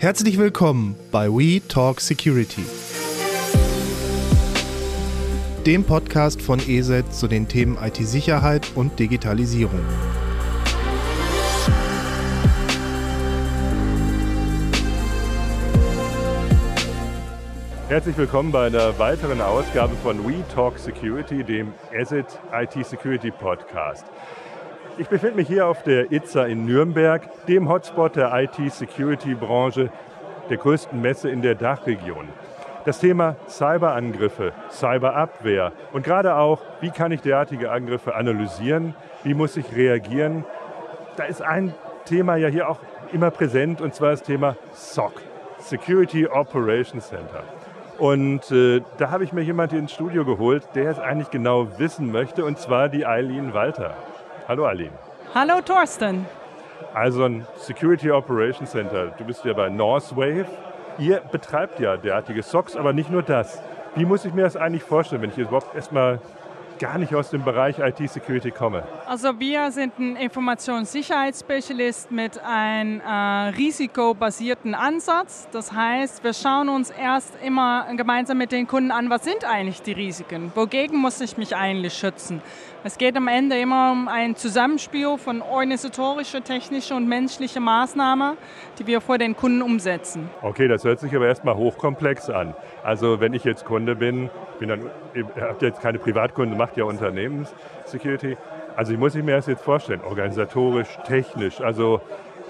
Herzlich willkommen bei We Talk Security, dem Podcast von ESET zu den Themen IT-Sicherheit und Digitalisierung. Herzlich willkommen bei einer weiteren Ausgabe von We Talk Security, dem ESET IT Security Podcast. Ich befinde mich hier auf der ITSA in Nürnberg, dem Hotspot der IT-Security-Branche, der größten Messe in der Dachregion. Das Thema Cyberangriffe, Cyberabwehr und gerade auch, wie kann ich derartige Angriffe analysieren, wie muss ich reagieren. Da ist ein Thema ja hier auch immer präsent und zwar das Thema SOC, Security Operations Center. Und äh, da habe ich mir jemand ins Studio geholt, der es eigentlich genau wissen möchte, und zwar die Eileen Walter. Hallo Eileen. Hallo Thorsten. Also ein Security Operations Center. Du bist ja bei Northwave. Ihr betreibt ja derartige SOCs, aber nicht nur das. Wie muss ich mir das eigentlich vorstellen, wenn ich jetzt überhaupt erstmal gar nicht aus dem Bereich IT-Security komme? Also wir sind ein Informationssicherheitsspezialist mit einem äh, risikobasierten Ansatz. Das heißt, wir schauen uns erst immer gemeinsam mit den Kunden an, was sind eigentlich die Risiken? Wogegen muss ich mich eigentlich schützen? Es geht am Ende immer um ein Zusammenspiel von organisatorischer, technischer und menschlicher Maßnahmen, die wir vor den Kunden umsetzen. Okay, das hört sich aber erstmal hochkomplex an. Also wenn ich jetzt Kunde bin, bin dann, ihr habt jetzt keine Privatkunden, macht ja Unternehmenssecurity. Also ich muss mir das jetzt vorstellen, organisatorisch, technisch. Also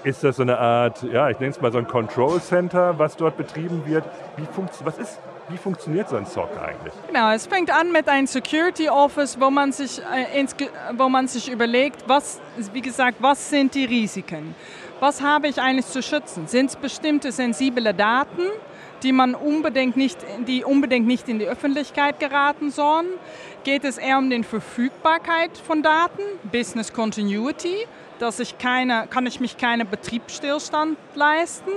ist das so eine Art, ja, ich nenne es mal so ein Control Center, was dort betrieben wird? Wie, was ist, wie funktioniert so ein SOC eigentlich? Genau, es fängt an mit einem Security Office, wo man sich, äh, wo man sich überlegt, was, wie gesagt, was sind die Risiken? Was habe ich eigentlich zu schützen? Sind es bestimmte sensible Daten? Die man unbedingt nicht, die unbedingt nicht in die Öffentlichkeit geraten sollen? Geht es eher um die Verfügbarkeit von Daten, Business Continuity, dass ich keine, kann ich mich keinen Betriebsstillstand leisten?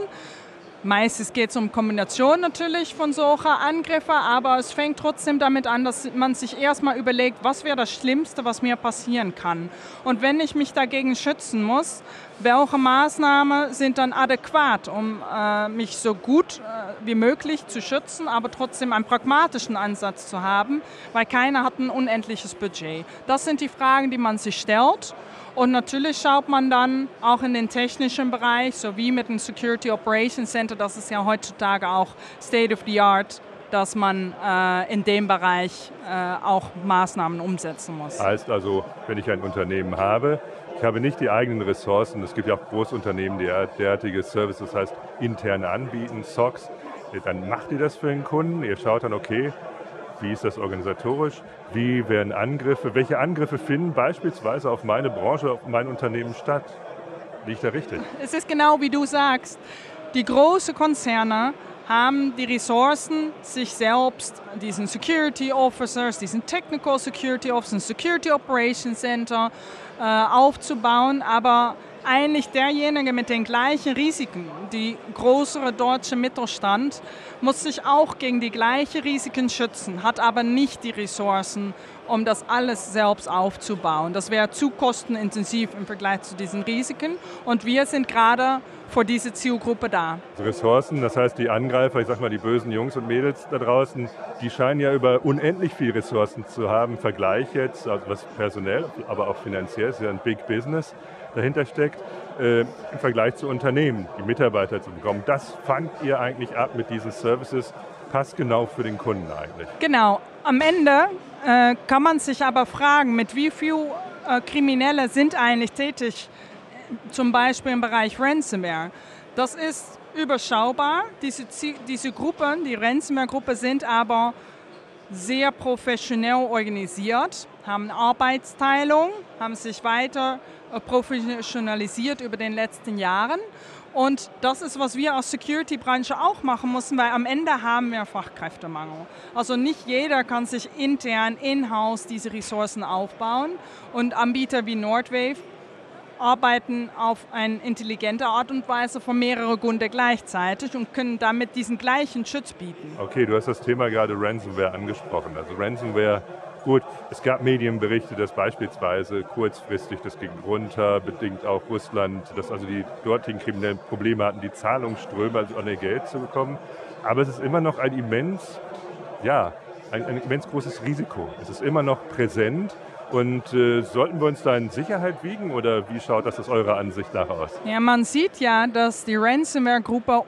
Meistens geht es um Kombination natürlich von solchen Angriffen, aber es fängt trotzdem damit an, dass man sich erstmal überlegt, was wäre das Schlimmste, was mir passieren kann. Und wenn ich mich dagegen schützen muss, welche Maßnahmen sind dann adäquat, um äh, mich so gut äh, wie möglich zu schützen, aber trotzdem einen pragmatischen Ansatz zu haben, weil keiner hat ein unendliches Budget. Das sind die Fragen, die man sich stellt. Und natürlich schaut man dann auch in den technischen Bereich, sowie mit dem Security Operations Center, das ist ja heutzutage auch State of the Art, dass man äh, in dem Bereich äh, auch Maßnahmen umsetzen muss. Heißt also, wenn ich ein Unternehmen habe, ich habe nicht die eigenen Ressourcen, es gibt ja auch Großunternehmen, die derartige Services, das heißt interne anbieten, SOCs, dann macht ihr das für den Kunden, ihr schaut dann, okay, wie ist das organisatorisch? Wie werden Angriffe, welche Angriffe finden beispielsweise auf meine Branche, auf mein Unternehmen statt? Liegt da richtig? Es ist genau wie du sagst. Die großen Konzerne haben die Ressourcen, sich selbst diesen Security Officers, diesen Technical Security Officers, Security Operations Center äh, aufzubauen, aber eigentlich derjenige mit den gleichen Risiken, die größere deutsche Mittelstand, muss sich auch gegen die gleichen Risiken schützen, hat aber nicht die Ressourcen, um das alles selbst aufzubauen. Das wäre zu kostenintensiv im Vergleich zu diesen Risiken. Und wir sind gerade vor dieser Zielgruppe da. Ressourcen, das heißt die Angreifer, ich sag mal die bösen Jungs und Mädels da draußen, die scheinen ja über unendlich viel Ressourcen zu haben. Vergleich jetzt, also was personell, aber auch finanziell, ist ja ein Big Business dahinter steckt, äh, im Vergleich zu Unternehmen, die Mitarbeiter zu bekommen. Das fangt ihr eigentlich ab mit diesen Services, passt genau für den Kunden eigentlich. Genau. Am Ende äh, kann man sich aber fragen, mit wie viel äh, Kriminelle sind eigentlich tätig, zum Beispiel im Bereich Ransomware. Das ist überschaubar. Diese, diese Gruppen, die Ransomware-Gruppe, sind aber sehr professionell organisiert, haben Arbeitsteilung, haben sich weiter äh, professionalisiert über den letzten Jahren. Und das ist, was wir als Security-Branche auch machen müssen, weil am Ende haben wir Fachkräftemangel. Also nicht jeder kann sich intern, in-house diese Ressourcen aufbauen. Und Anbieter wie Nordwave arbeiten auf eine intelligente Art und Weise von mehreren Kunden gleichzeitig und können damit diesen gleichen Schutz bieten. Okay, du hast das Thema gerade Ransomware angesprochen. Also Ransomware Gut, es gab Medienberichte, dass beispielsweise kurzfristig das ging runter, bedingt auch Russland, dass also die dortigen Kriminellen Probleme hatten, die Zahlungsströme, also ihr Geld zu bekommen. Aber es ist immer noch ein immens, ja, ein, ein immens großes Risiko. Es ist immer noch präsent. Und äh, sollten wir uns da in Sicherheit wiegen oder wie schaut das aus eurer Ansicht nach aus? Ja, man sieht ja, dass die Ransomware-Gruppe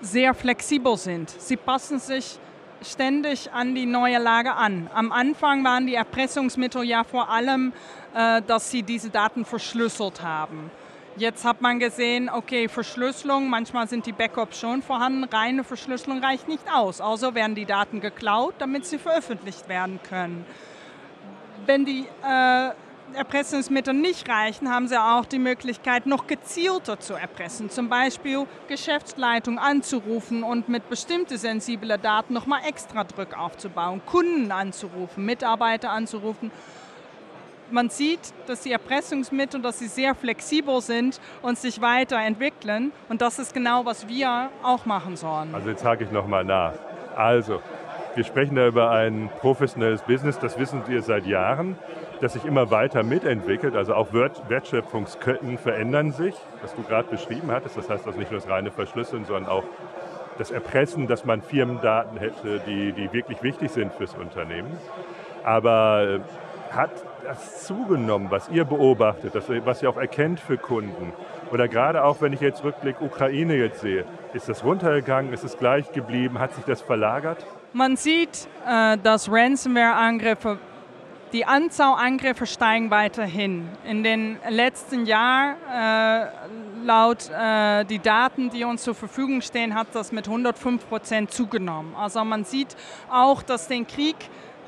sehr flexibel sind. Sie passen sich ständig an die neue Lage an. Am Anfang waren die Erpressungsmittel ja vor allem, äh, dass sie diese Daten verschlüsselt haben. Jetzt hat man gesehen, okay, Verschlüsselung, manchmal sind die Backups schon vorhanden, reine Verschlüsselung reicht nicht aus. Also werden die Daten geklaut, damit sie veröffentlicht werden können. Wenn die äh, Erpressungsmittel nicht reichen, haben sie auch die Möglichkeit, noch gezielter zu erpressen. Zum Beispiel Geschäftsleitung anzurufen und mit bestimmten sensiblen Daten nochmal extra Druck aufzubauen, Kunden anzurufen, Mitarbeiter anzurufen man sieht, dass die Erpressungsmittel, dass sie sehr flexibel sind und sich weiterentwickeln. Und das ist genau, was wir auch machen sollen. Also jetzt hake ich nochmal nach. Also, wir sprechen da über ein professionelles Business, das wissen wir seit Jahren, das sich immer weiter mitentwickelt. Also auch Wertschöpfungsketten verändern sich, was du gerade beschrieben hattest. Das heißt also nicht nur das reine Verschlüsseln, sondern auch das Erpressen, dass man Firmendaten hätte, die, die wirklich wichtig sind fürs Unternehmen. Aber äh, hat das zugenommen, was ihr beobachtet, das, was ihr auch erkennt für Kunden? Oder gerade auch, wenn ich jetzt Rückblick Ukraine jetzt sehe, ist das runtergegangen, ist es gleich geblieben, hat sich das verlagert? Man sieht, äh, dass Ransomware-Angriffe, die Anzahl Angriffe steigen weiterhin. In den letzten Jahren, äh, laut äh, die Daten, die uns zur Verfügung stehen, hat das mit 105 Prozent zugenommen. Also man sieht auch, dass den Krieg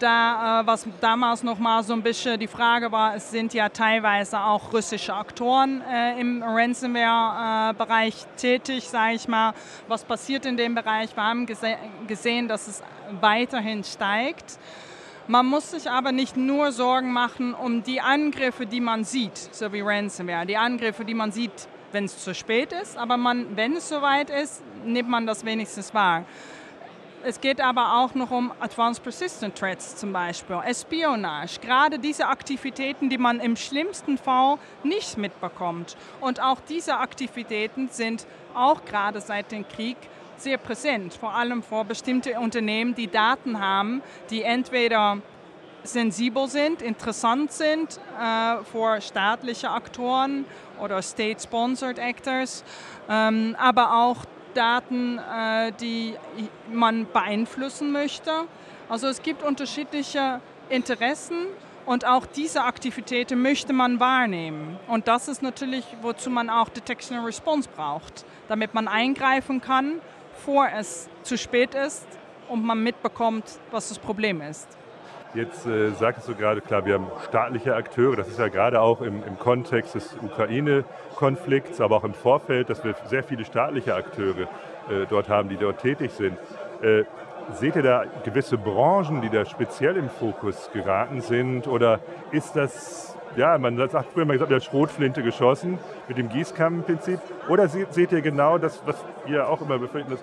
da, äh, was damals noch mal so ein bisschen die Frage war, es sind ja teilweise auch russische Aktoren äh, im Ransomware-Bereich tätig, sage ich mal. Was passiert in dem Bereich? Wir haben gese gesehen, dass es weiterhin steigt. Man muss sich aber nicht nur Sorgen machen um die Angriffe, die man sieht, so wie Ransomware, die Angriffe, die man sieht, wenn es zu spät ist, aber man, wenn es soweit ist, nimmt man das wenigstens wahr. Es geht aber auch noch um Advanced Persistent Threats zum Beispiel, Espionage, gerade diese Aktivitäten, die man im schlimmsten Fall nicht mitbekommt. Und auch diese Aktivitäten sind auch gerade seit dem Krieg sehr präsent, vor allem vor bestimmten Unternehmen, die Daten haben, die entweder sensibel sind, interessant sind äh, für staatliche Aktoren oder state-sponsored actors, ähm, aber auch Daten, äh, die man beeinflussen möchte. Also es gibt unterschiedliche Interessen und auch diese Aktivitäten möchte man wahrnehmen. Und das ist natürlich, wozu man auch Detection and Response braucht, damit man eingreifen kann, vor es zu spät ist und man mitbekommt, was das Problem ist. Jetzt äh, sagtest du gerade, klar, wir haben staatliche Akteure, das ist ja gerade auch im, im Kontext des Ukraine-Konflikts, aber auch im Vorfeld, dass wir sehr viele staatliche Akteure äh, dort haben, die dort tätig sind. Äh, seht ihr da gewisse Branchen, die da speziell im Fokus geraten sind oder ist das ja, man sagt früher mal gesagt, der Schrotflinte geschossen mit dem Gießkannenprinzip. Oder seht, ihr genau das, was ihr auch immer befindet,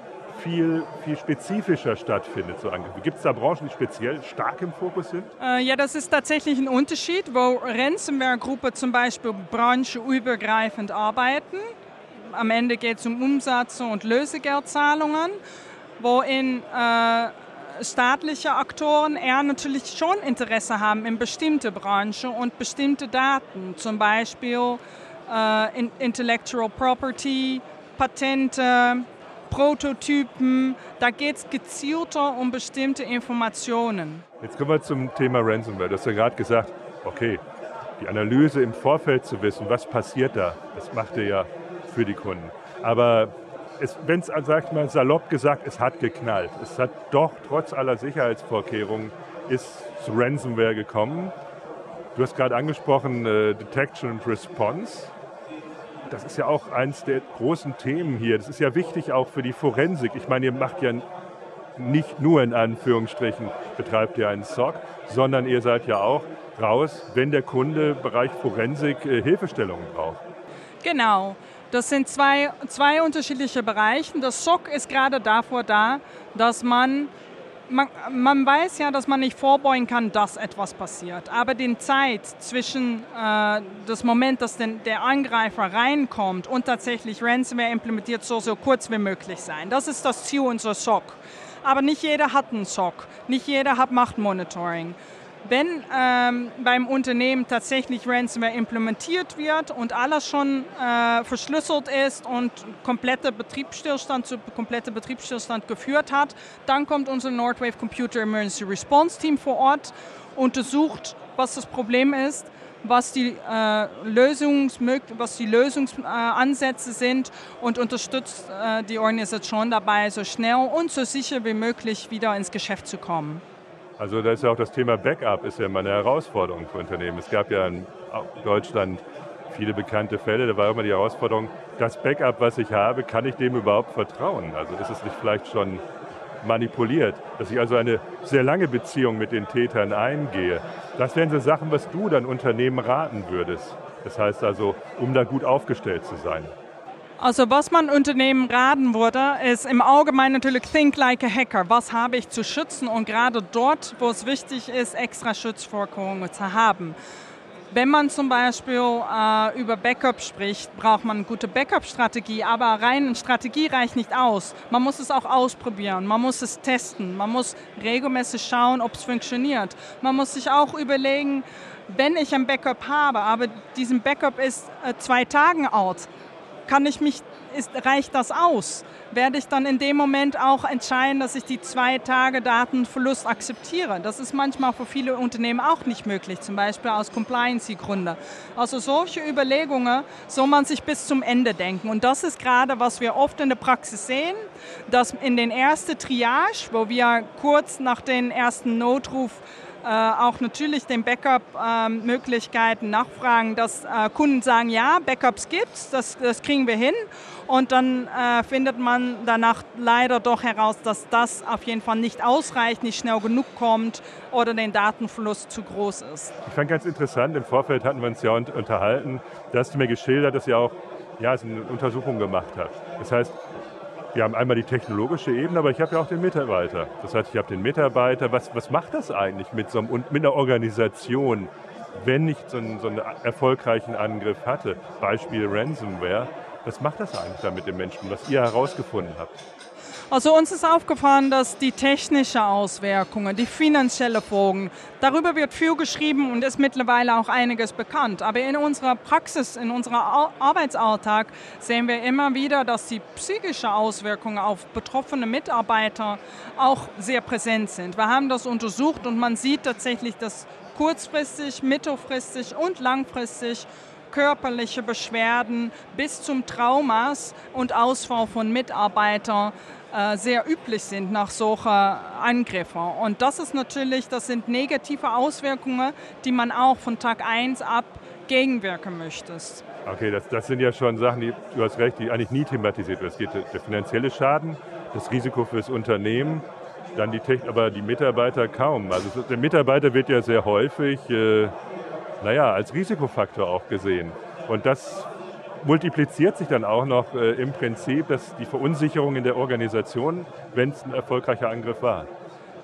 viel, viel spezifischer stattfindet, so Gibt es da Branchen, die speziell stark im Fokus sind? Äh, ja, das ist tatsächlich ein Unterschied, wo Ransomware-Gruppen zum Beispiel branchenübergreifend arbeiten. Am Ende geht es um Umsatz und Lösegeldzahlungen, wo in äh, staatliche Aktoren eher natürlich schon Interesse haben in bestimmte Branchen und bestimmte Daten, zum Beispiel äh, Intellectual Property, Patente, Prototypen. Da geht es gezielter um bestimmte Informationen. Jetzt kommen wir zum Thema Ransomware. Du hast ja gerade gesagt, okay, die Analyse im Vorfeld zu wissen, was passiert da, das macht ihr ja für die Kunden. Aber wenn es, sag ich mal, salopp gesagt, es hat geknallt. Es hat doch trotz aller Sicherheitsvorkehrungen ist zu Ransomware gekommen. Du hast gerade angesprochen, äh, Detection and Response das ist ja auch eines der großen Themen hier. Das ist ja wichtig auch für die Forensik. Ich meine, ihr macht ja nicht nur in Anführungsstrichen, betreibt ihr einen SOC, sondern ihr seid ja auch raus, wenn der Kunde Bereich Forensik äh, Hilfestellungen braucht. Genau. Das sind zwei, zwei unterschiedliche Bereiche. Das SOC ist gerade davor da, dass man man, man, weiß ja, dass man nicht vorbeugen kann, dass etwas passiert. Aber die Zeit zwischen äh, das Moment, dass den, der Angreifer reinkommt und tatsächlich Ransomware implementiert, soll so kurz wie möglich sein. Das ist das Ziel unserer SOC. Aber nicht jeder hat einen SOC. Nicht jeder hat Machtmonitoring. Wenn ähm, beim Unternehmen tatsächlich Ransomware implementiert wird und alles schon äh, verschlüsselt ist und kompletter Betriebsstillstand zu kompletter Betriebsstillstand geführt hat, dann kommt unser Nordwave Computer Emergency Response Team vor Ort, untersucht, was das Problem ist, was die, äh, Lösungsmög was die Lösungsansätze sind und unterstützt äh, die Organisation dabei, so schnell und so sicher wie möglich wieder ins Geschäft zu kommen. Also da ist ja auch das Thema Backup ist ja immer eine Herausforderung für Unternehmen. Es gab ja in Deutschland viele bekannte Fälle, da war immer die Herausforderung, das Backup, was ich habe, kann ich dem überhaupt vertrauen? Also ist es nicht vielleicht schon manipuliert, dass ich also eine sehr lange Beziehung mit den Tätern eingehe. Das wären so Sachen, was du dann Unternehmen raten würdest. Das heißt also, um da gut aufgestellt zu sein. Also was man Unternehmen raten würde, ist im Allgemeinen natürlich think like a hacker. Was habe ich zu schützen und gerade dort, wo es wichtig ist, extra Schutzvorkehrungen zu haben. Wenn man zum Beispiel äh, über Backup spricht, braucht man eine gute Backup-Strategie, aber rein Strategie reicht nicht aus. Man muss es auch ausprobieren, man muss es testen, man muss regelmäßig schauen, ob es funktioniert. Man muss sich auch überlegen, wenn ich ein Backup habe, aber diesen Backup ist äh, zwei Tage alt, kann ich mich, ist, reicht das aus? Werde ich dann in dem Moment auch entscheiden, dass ich die zwei Tage Datenverlust akzeptiere? Das ist manchmal für viele Unternehmen auch nicht möglich, zum Beispiel aus Compliance-Gründen. Also solche Überlegungen soll man sich bis zum Ende denken. Und das ist gerade, was wir oft in der Praxis sehen, dass in den ersten Triage, wo wir kurz nach dem ersten Notruf auch natürlich den Backup-Möglichkeiten nachfragen, dass äh, Kunden sagen, ja, Backups gibt's, das, das kriegen wir hin. Und dann äh, findet man danach leider doch heraus, dass das auf jeden Fall nicht ausreicht, nicht schnell genug kommt oder den Datenfluss zu groß ist. Ich fand ganz interessant, im Vorfeld hatten wir uns ja unterhalten, da hast du mir geschildert, dass ihr auch ja, eine Untersuchung gemacht habt. Das heißt, wir haben einmal die technologische Ebene, aber ich habe ja auch den Mitarbeiter. Das heißt, ich habe den Mitarbeiter. Was, was macht das eigentlich mit, so einem, mit einer Organisation, wenn ich so einen, so einen erfolgreichen Angriff hatte? Beispiel Ransomware. Was macht das eigentlich da mit den Menschen, was ihr herausgefunden habt? Also uns ist aufgefallen, dass die technischen Auswirkungen, die finanziellen Folgen, darüber wird viel geschrieben und ist mittlerweile auch einiges bekannt. Aber in unserer Praxis, in unserem Arbeitsalltag sehen wir immer wieder, dass die psychischen Auswirkungen auf betroffene Mitarbeiter auch sehr präsent sind. Wir haben das untersucht und man sieht tatsächlich, dass kurzfristig, mittelfristig und langfristig körperliche Beschwerden bis zum Traumas und Ausfall von Mitarbeitern sehr üblich sind nach solchen Angriffen. Und das ist natürlich, das sind negative Auswirkungen, die man auch von Tag 1 ab gegenwirken möchte. Okay, das, das sind ja schon Sachen, die, du hast recht, die eigentlich nie thematisiert werden. Es geht der finanzielle Schaden, das Risiko fürs Unternehmen, dann die Technik, aber die Mitarbeiter kaum. Also der Mitarbeiter wird ja sehr häufig, äh, naja, als Risikofaktor auch gesehen. Und das multipliziert sich dann auch noch äh, im Prinzip dass die Verunsicherung in der Organisation, wenn es ein erfolgreicher Angriff war.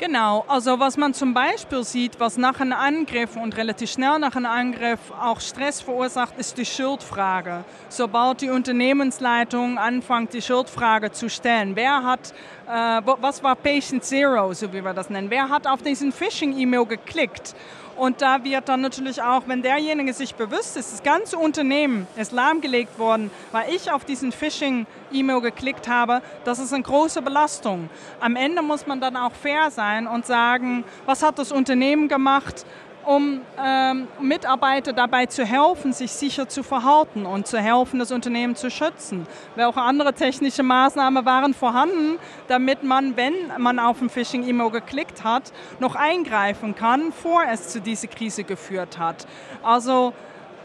Genau, also was man zum Beispiel sieht, was nach einem Angriff und relativ schnell nach einem Angriff auch Stress verursacht, ist die Schuldfrage. Sobald die Unternehmensleitung anfängt, die Schuldfrage zu stellen, wer hat, äh, was war Patient Zero, so wie wir das nennen, wer hat auf diesen Phishing-E-Mail geklickt? Und da wird dann natürlich auch, wenn derjenige sich bewusst ist, das ganze Unternehmen ist lahmgelegt worden, weil ich auf diesen Phishing-E-Mail geklickt habe, das ist eine große Belastung. Am Ende muss man dann auch fair sein und sagen, was hat das Unternehmen gemacht? Um ähm, Mitarbeiter dabei zu helfen, sich sicher zu verhalten und zu helfen, das Unternehmen zu schützen. Welche andere technische Maßnahmen waren vorhanden, damit man, wenn man auf ein Phishing-E-Mail geklickt hat, noch eingreifen kann, vor es zu dieser Krise geführt hat. Also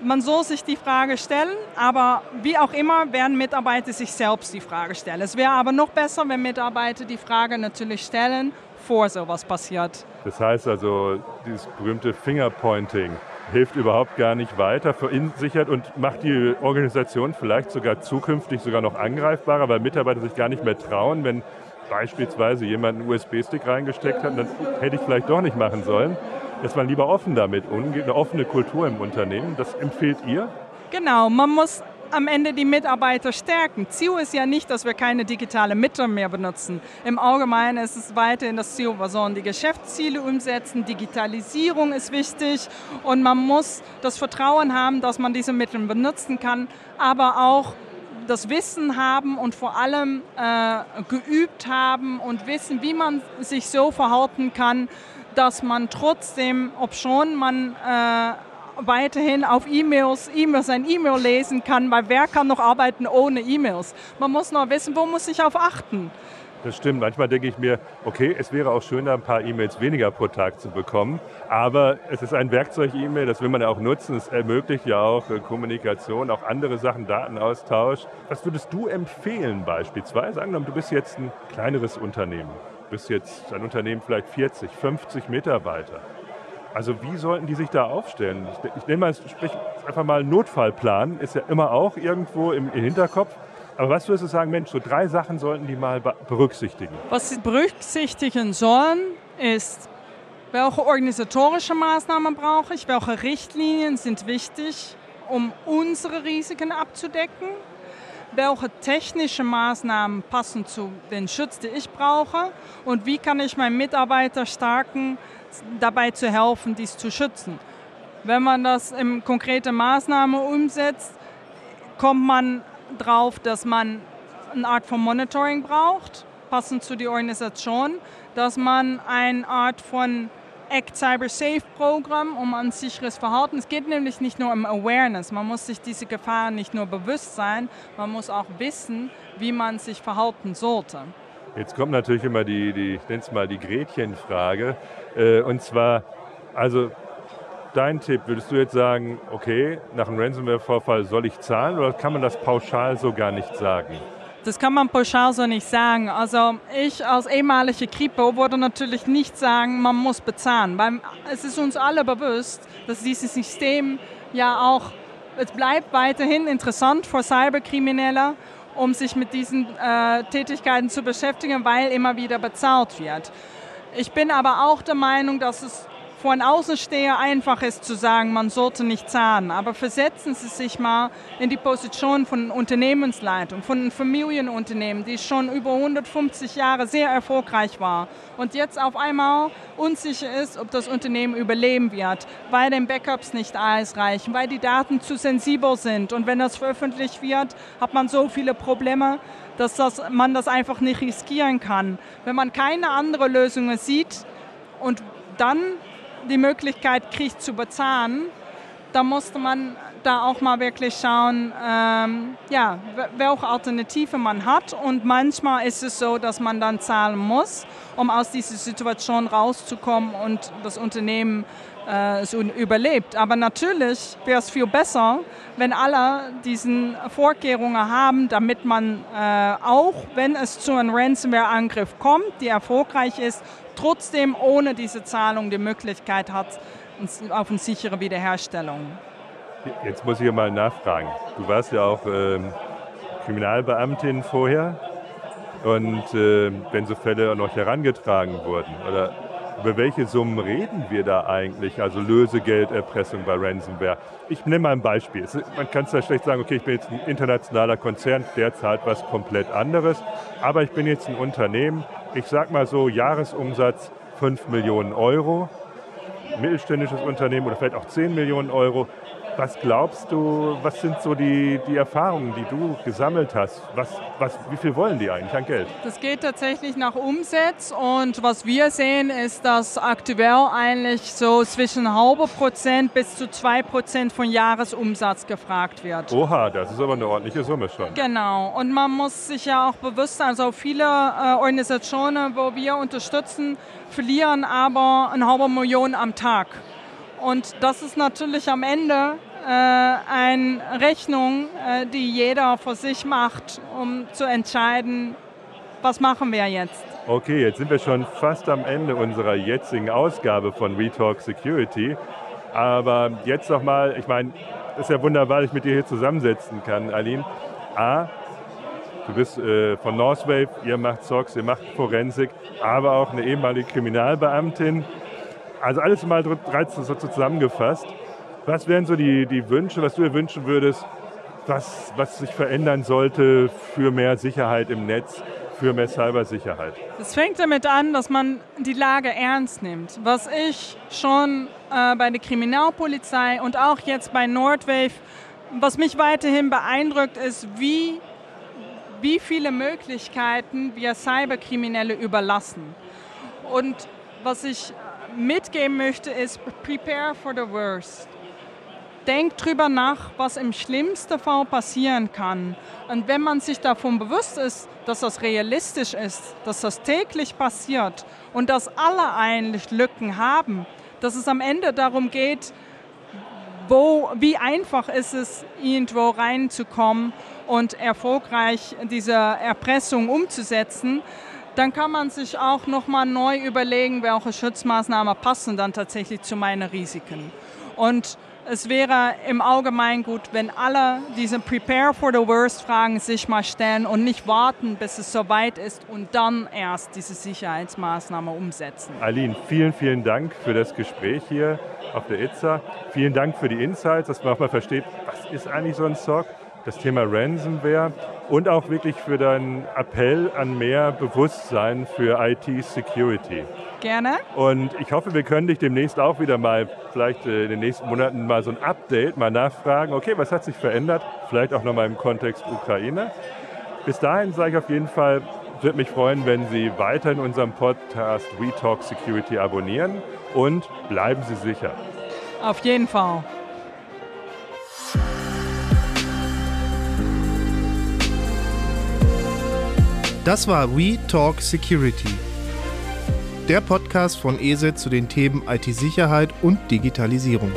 man soll sich die Frage stellen, aber wie auch immer werden Mitarbeiter sich selbst die Frage stellen. Es wäre aber noch besser, wenn Mitarbeiter die Frage natürlich stellen bevor sowas passiert. Das heißt also, dieses berühmte Fingerpointing hilft überhaupt gar nicht weiter, verunsichert und macht die Organisation vielleicht sogar zukünftig sogar noch angreifbarer, weil Mitarbeiter sich gar nicht mehr trauen, wenn beispielsweise jemand einen USB-Stick reingesteckt hat, dann hätte ich vielleicht doch nicht machen sollen, dass man lieber offen damit umgeht, eine offene Kultur im Unternehmen. Das empfehlt ihr? Genau, man muss am Ende die Mitarbeiter stärken. Ziel ist ja nicht, dass wir keine digitale Mittel mehr benutzen. Im Allgemeinen ist es weiterhin das Ziel, wir sollen die Geschäftsziele umsetzen, Digitalisierung ist wichtig und man muss das Vertrauen haben, dass man diese Mittel benutzen kann, aber auch das Wissen haben und vor allem äh, geübt haben und wissen, wie man sich so verhalten kann, dass man trotzdem, ob schon man äh, weiterhin auf E-Mails, E-Mails ein E-Mail lesen kann, weil wer kann noch arbeiten ohne E-Mails? Man muss nur wissen, wo muss ich auf achten. Das stimmt. Manchmal denke ich mir, okay, es wäre auch schöner, ein paar E-Mails weniger pro Tag zu bekommen. Aber es ist ein Werkzeug-E-Mail, das will man ja auch nutzen. Es ermöglicht ja auch äh, Kommunikation, auch andere Sachen, Datenaustausch. Was würdest du empfehlen beispielsweise? Angenommen, du bist jetzt ein kleineres Unternehmen. Du bist jetzt ein Unternehmen vielleicht 40, 50 Mitarbeiter. Also wie sollten die sich da aufstellen? Ich, ich nehme mal, sprich einfach mal Notfallplan, ist ja immer auch irgendwo im, im Hinterkopf. Aber was würdest du sagen, Mensch, so drei Sachen sollten die mal berücksichtigen? Was sie berücksichtigen sollen, ist, welche organisatorische Maßnahmen brauche ich, welche Richtlinien sind wichtig, um unsere Risiken abzudecken, welche technische Maßnahmen passen zu den Schutz, den ich brauche und wie kann ich meinen Mitarbeiter stärken, dabei zu helfen, dies zu schützen. Wenn man das in konkrete Maßnahmen umsetzt, kommt man drauf, dass man eine Art von Monitoring braucht, passend zu der Organisation, dass man eine Art von Act Cyber Safe Programm um ein sicheres Verhalten. Es geht nämlich nicht nur um Awareness. Man muss sich diese Gefahren nicht nur bewusst sein, man muss auch wissen, wie man sich verhalten sollte. Jetzt kommt natürlich immer die, die ich nenne es mal die Gretchenfrage. Äh, und zwar, also dein Tipp, würdest du jetzt sagen, okay, nach einem Ransomware-Vorfall soll ich zahlen oder kann man das pauschal so gar nicht sagen? Das kann man pauschal so nicht sagen. Also ich als ehemalige Kripo würde natürlich nicht sagen, man muss bezahlen, weil es ist uns alle bewusst, dass dieses System ja auch, es bleibt weiterhin interessant für Cyberkriminelle um sich mit diesen äh, Tätigkeiten zu beschäftigen, weil immer wieder bezahlt wird. Ich bin aber auch der Meinung, dass es von Außensteher einfach ist zu sagen, man sollte nicht zahlen. Aber versetzen Sie sich mal in die Position von Unternehmensleitung, von einem Familienunternehmen, die schon über 150 Jahre sehr erfolgreich war und jetzt auf einmal unsicher ist, ob das Unternehmen überleben wird, weil den Backups nicht alles reichen, weil die Daten zu sensibel sind. Und wenn das veröffentlicht wird, hat man so viele Probleme, dass das, man das einfach nicht riskieren kann. Wenn man keine andere Lösungen sieht und dann die Möglichkeit kriegt zu bezahlen, da musste man da auch mal wirklich schauen, ähm, ja, welche Alternative man hat. Und manchmal ist es so, dass man dann zahlen muss, um aus dieser Situation rauszukommen und das Unternehmen äh, überlebt. Aber natürlich wäre es viel besser, wenn alle diese Vorkehrungen haben, damit man äh, auch, wenn es zu einem Ransomware-Angriff kommt, der erfolgreich ist, trotzdem ohne diese Zahlung die Möglichkeit hat auf eine sichere Wiederherstellung. Jetzt muss ich mal nachfragen. Du warst ja auch äh, Kriminalbeamtin vorher und äh, wenn so Fälle noch herangetragen wurden oder über welche Summen reden wir da eigentlich? Also Lösegelderpressung bei Ransomware. Ich nehme mal ein Beispiel. Man kann es ja schlecht sagen, okay, ich bin jetzt ein internationaler Konzern, der zahlt was komplett anderes. Aber ich bin jetzt ein Unternehmen, ich sage mal so, Jahresumsatz 5 Millionen Euro. Mittelständisches Unternehmen oder vielleicht auch 10 Millionen Euro. Was glaubst du, was sind so die, die Erfahrungen, die du gesammelt hast? Was, was, wie viel wollen die eigentlich an Geld? Das geht tatsächlich nach Umsatz und was wir sehen, ist, dass aktuell eigentlich so zwischen halber Prozent bis zu zwei Prozent von Jahresumsatz gefragt wird. Oha, das ist aber eine ordentliche Summe schon. Genau, und man muss sich ja auch bewusst sein, also viele äh, Organisationen, wo wir unterstützen, verlieren aber eine halbe Million am Tag. Und das ist natürlich am Ende eine Rechnung, äh, die jeder für sich macht, um zu entscheiden, was machen wir jetzt. Okay, jetzt sind wir schon fast am Ende unserer jetzigen Ausgabe von WeTalk Security. Aber jetzt nochmal, ich meine, es ist ja wunderbar, dass ich mit dir hier zusammensetzen kann, Aline. A, Du bist äh, von Northwave, ihr macht SOX, ihr macht Forensik, aber auch eine ehemalige Kriminalbeamtin. Also alles mal 13 so zusammengefasst. Was wären so die, die Wünsche, was du dir wünschen würdest, was, was sich verändern sollte für mehr Sicherheit im Netz, für mehr Cybersicherheit? Es fängt damit an, dass man die Lage ernst nimmt. Was ich schon äh, bei der Kriminalpolizei und auch jetzt bei Nordwave, was mich weiterhin beeindruckt, ist, wie, wie viele Möglichkeiten wir Cyberkriminelle überlassen. Und was ich mitgeben möchte, ist prepare for the worst. Denkt drüber nach, was im schlimmsten Fall passieren kann. Und wenn man sich davon bewusst ist, dass das realistisch ist, dass das täglich passiert und dass alle eigentlich Lücken haben, dass es am Ende darum geht, wo, wie einfach ist es, irgendwo reinzukommen und erfolgreich diese Erpressung umzusetzen, dann kann man sich auch nochmal neu überlegen, welche Schutzmaßnahmen passen dann tatsächlich zu meinen Risiken. Und es wäre im Allgemeinen gut, wenn alle diese Prepare for the Worst Fragen sich mal stellen und nicht warten, bis es soweit ist und dann erst diese Sicherheitsmaßnahme umsetzen. Aline, vielen, vielen Dank für das Gespräch hier auf der ITSA. Vielen Dank für die Insights, dass man auch mal versteht, was ist eigentlich so ein SOC, das Thema Ransomware und auch wirklich für deinen Appell an mehr Bewusstsein für IT-Security. Gerne. Und ich hoffe, wir können dich demnächst auch wieder mal, vielleicht äh, in den nächsten Monaten mal so ein Update, mal nachfragen, okay, was hat sich verändert? Vielleicht auch nochmal im Kontext Ukraine. Bis dahin sage ich auf jeden Fall, würde mich freuen, wenn Sie weiter in unserem Podcast We Talk Security abonnieren und bleiben Sie sicher. Auf jeden Fall. Das war We Talk Security der Podcast von ESET zu den Themen IT-Sicherheit und Digitalisierung.